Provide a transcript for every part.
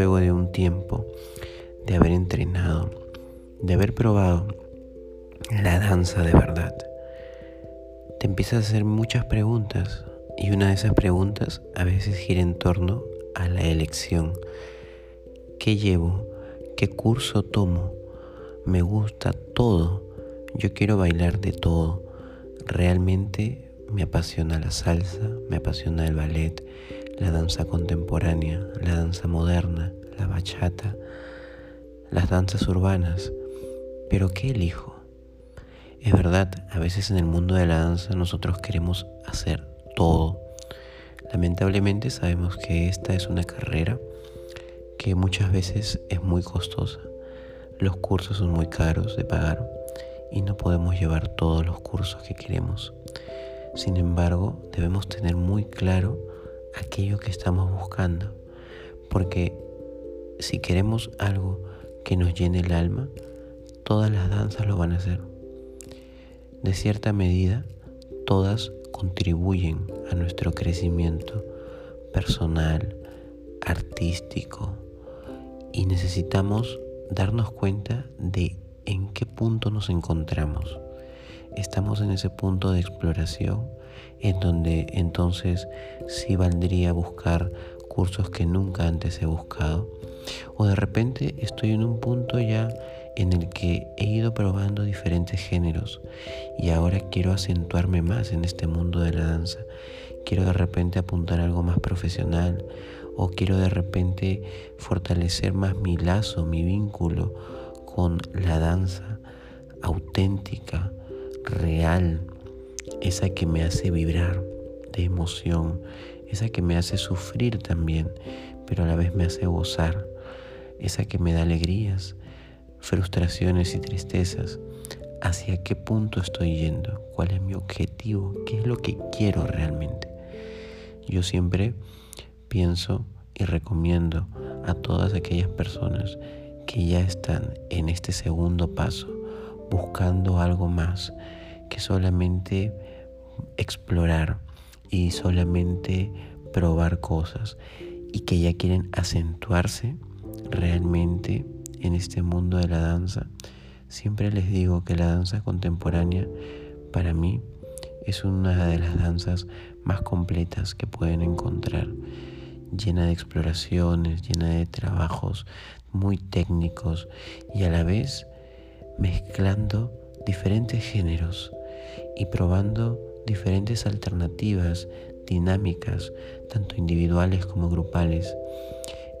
Luego de un tiempo de haber entrenado, de haber probado la danza de verdad, te empiezas a hacer muchas preguntas y una de esas preguntas a veces gira en torno a la elección. ¿Qué llevo? ¿Qué curso tomo? Me gusta todo. Yo quiero bailar de todo. Realmente me apasiona la salsa, me apasiona el ballet, la danza contemporánea, la danza moderna, la bachata, las danzas urbanas. Pero ¿qué elijo? Es verdad, a veces en el mundo de la danza nosotros queremos hacer todo. Lamentablemente sabemos que esta es una carrera que muchas veces es muy costosa. Los cursos son muy caros de pagar y no podemos llevar todos los cursos que queremos. Sin embargo, debemos tener muy claro aquello que estamos buscando. Porque si queremos algo que nos llene el alma, todas las danzas lo van a hacer. De cierta medida, todas contribuyen a nuestro crecimiento personal, artístico, y necesitamos darnos cuenta de en qué punto nos encontramos. Estamos en ese punto de exploración en donde entonces sí valdría buscar cursos que nunca antes he buscado. O de repente estoy en un punto ya en el que he ido probando diferentes géneros y ahora quiero acentuarme más en este mundo de la danza. Quiero de repente apuntar algo más profesional o quiero de repente fortalecer más mi lazo, mi vínculo con la danza auténtica, real, esa que me hace vibrar de emoción, esa que me hace sufrir también, pero a la vez me hace gozar, esa que me da alegrías, frustraciones y tristezas. ¿Hacia qué punto estoy yendo? ¿Cuál es mi objetivo? ¿Qué es lo que quiero realmente? Yo siempre pienso y recomiendo a todas aquellas personas que ya están en este segundo paso, buscando algo más, que solamente explorar y solamente probar cosas y que ya quieren acentuarse realmente en este mundo de la danza, siempre les digo que la danza contemporánea para mí es una de las danzas más completas que pueden encontrar, llena de exploraciones, llena de trabajos muy técnicos y a la vez mezclando diferentes géneros y probando diferentes alternativas dinámicas, tanto individuales como grupales.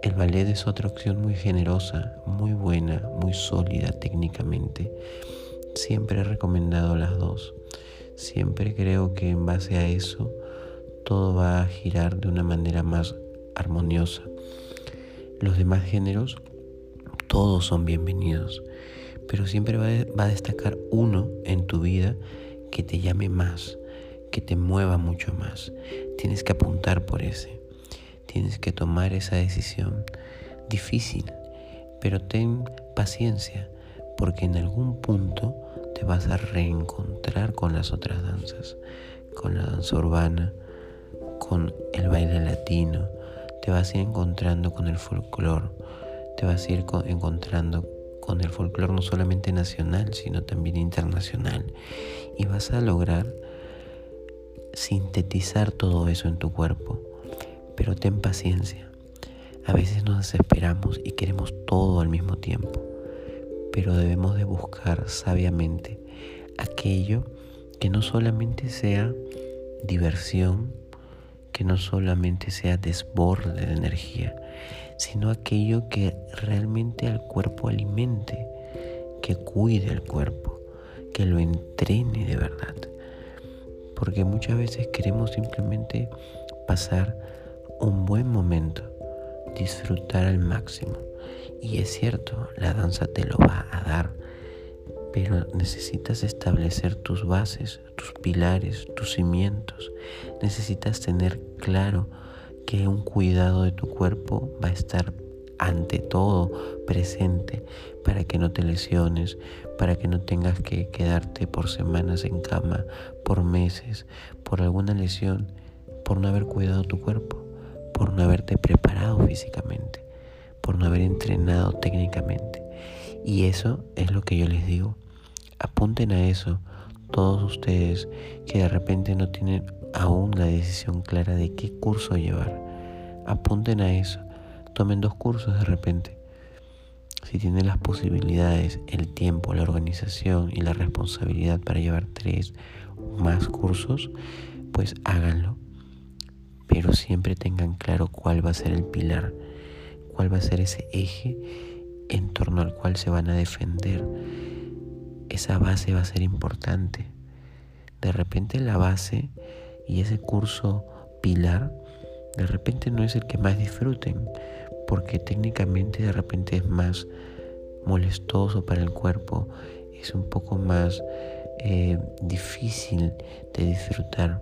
El ballet es otra opción muy generosa, muy buena, muy sólida técnicamente. Siempre he recomendado las dos. Siempre creo que en base a eso todo va a girar de una manera más armoniosa. Los demás géneros, todos son bienvenidos, pero siempre va a destacar uno en tu vida que te llame más, que te mueva mucho más. Tienes que apuntar por ese. Tienes que tomar esa decisión difícil, pero ten paciencia, porque en algún punto te vas a reencontrar con las otras danzas, con la danza urbana, con el baile latino, te vas a ir encontrando con el folclore, te vas a ir encontrando con el folclore no solamente nacional, sino también internacional. Y vas a lograr sintetizar todo eso en tu cuerpo. Pero ten paciencia. A veces nos desesperamos y queremos todo al mismo tiempo, pero debemos de buscar sabiamente aquello que no solamente sea diversión, que no solamente sea desborde de energía, sino aquello que realmente al cuerpo alimente, que cuide el cuerpo, que lo entrene de verdad. Porque muchas veces queremos simplemente pasar un buen momento, disfrutar al máximo. Y es cierto, la danza te lo va a dar, pero necesitas establecer tus bases, tus pilares, tus cimientos. Necesitas tener claro que un cuidado de tu cuerpo va a estar ante todo presente para que no te lesiones, para que no tengas que quedarte por semanas en cama, por meses, por alguna lesión, por no haber cuidado tu cuerpo, por no haberte preparado físicamente, por no haber entrenado técnicamente. Y eso es lo que yo les digo. Apunten a eso todos ustedes que de repente no tienen aún la decisión clara de qué curso llevar. Apunten a eso. Tomen dos cursos de repente. Si tienen las posibilidades, el tiempo, la organización y la responsabilidad para llevar tres o más cursos, pues háganlo. Pero siempre tengan claro cuál va a ser el pilar, cuál va a ser ese eje en torno al cual se van a defender esa base va a ser importante. De repente la base y ese curso pilar, de repente no es el que más disfruten, porque técnicamente de repente es más molestoso para el cuerpo, es un poco más eh, difícil de disfrutar.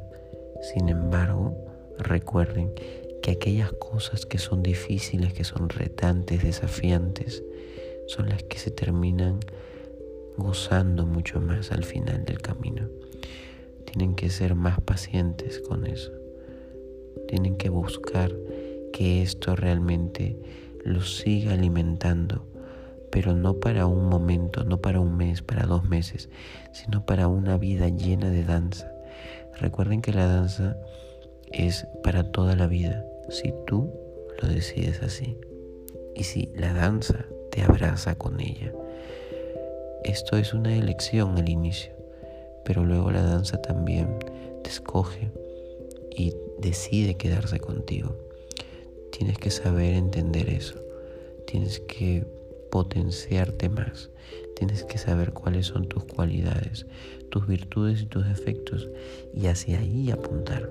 Sin embargo, recuerden que aquellas cosas que son difíciles, que son retantes, desafiantes, son las que se terminan gozando mucho más al final del camino. Tienen que ser más pacientes con eso. Tienen que buscar que esto realmente los siga alimentando, pero no para un momento, no para un mes, para dos meses, sino para una vida llena de danza. Recuerden que la danza es para toda la vida, si tú lo decides así. Y si la danza te abraza con ella. Esto es una elección al inicio, pero luego la danza también te escoge y decide quedarse contigo. Tienes que saber entender eso. Tienes que potenciarte más. Tienes que saber cuáles son tus cualidades, tus virtudes y tus defectos y hacia ahí apuntar.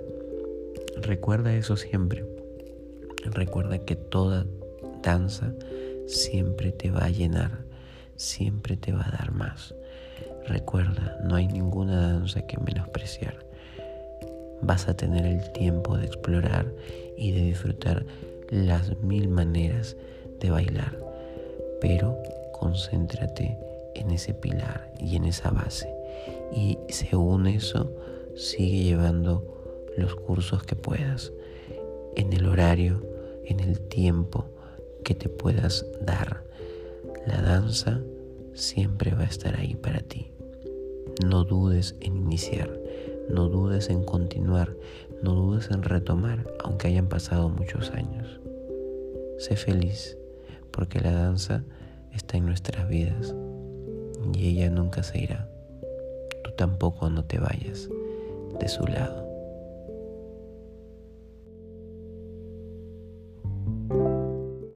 Recuerda eso siempre. Recuerda que toda danza siempre te va a llenar siempre te va a dar más. Recuerda, no hay ninguna danza que menospreciar. Vas a tener el tiempo de explorar y de disfrutar las mil maneras de bailar, pero concéntrate en ese pilar y en esa base. Y según eso, sigue llevando los cursos que puedas, en el horario, en el tiempo que te puedas dar la danza siempre va a estar ahí para ti. No dudes en iniciar, no dudes en continuar, no dudes en retomar, aunque hayan pasado muchos años. Sé feliz, porque la danza está en nuestras vidas y ella nunca se irá. Tú tampoco no te vayas de su lado.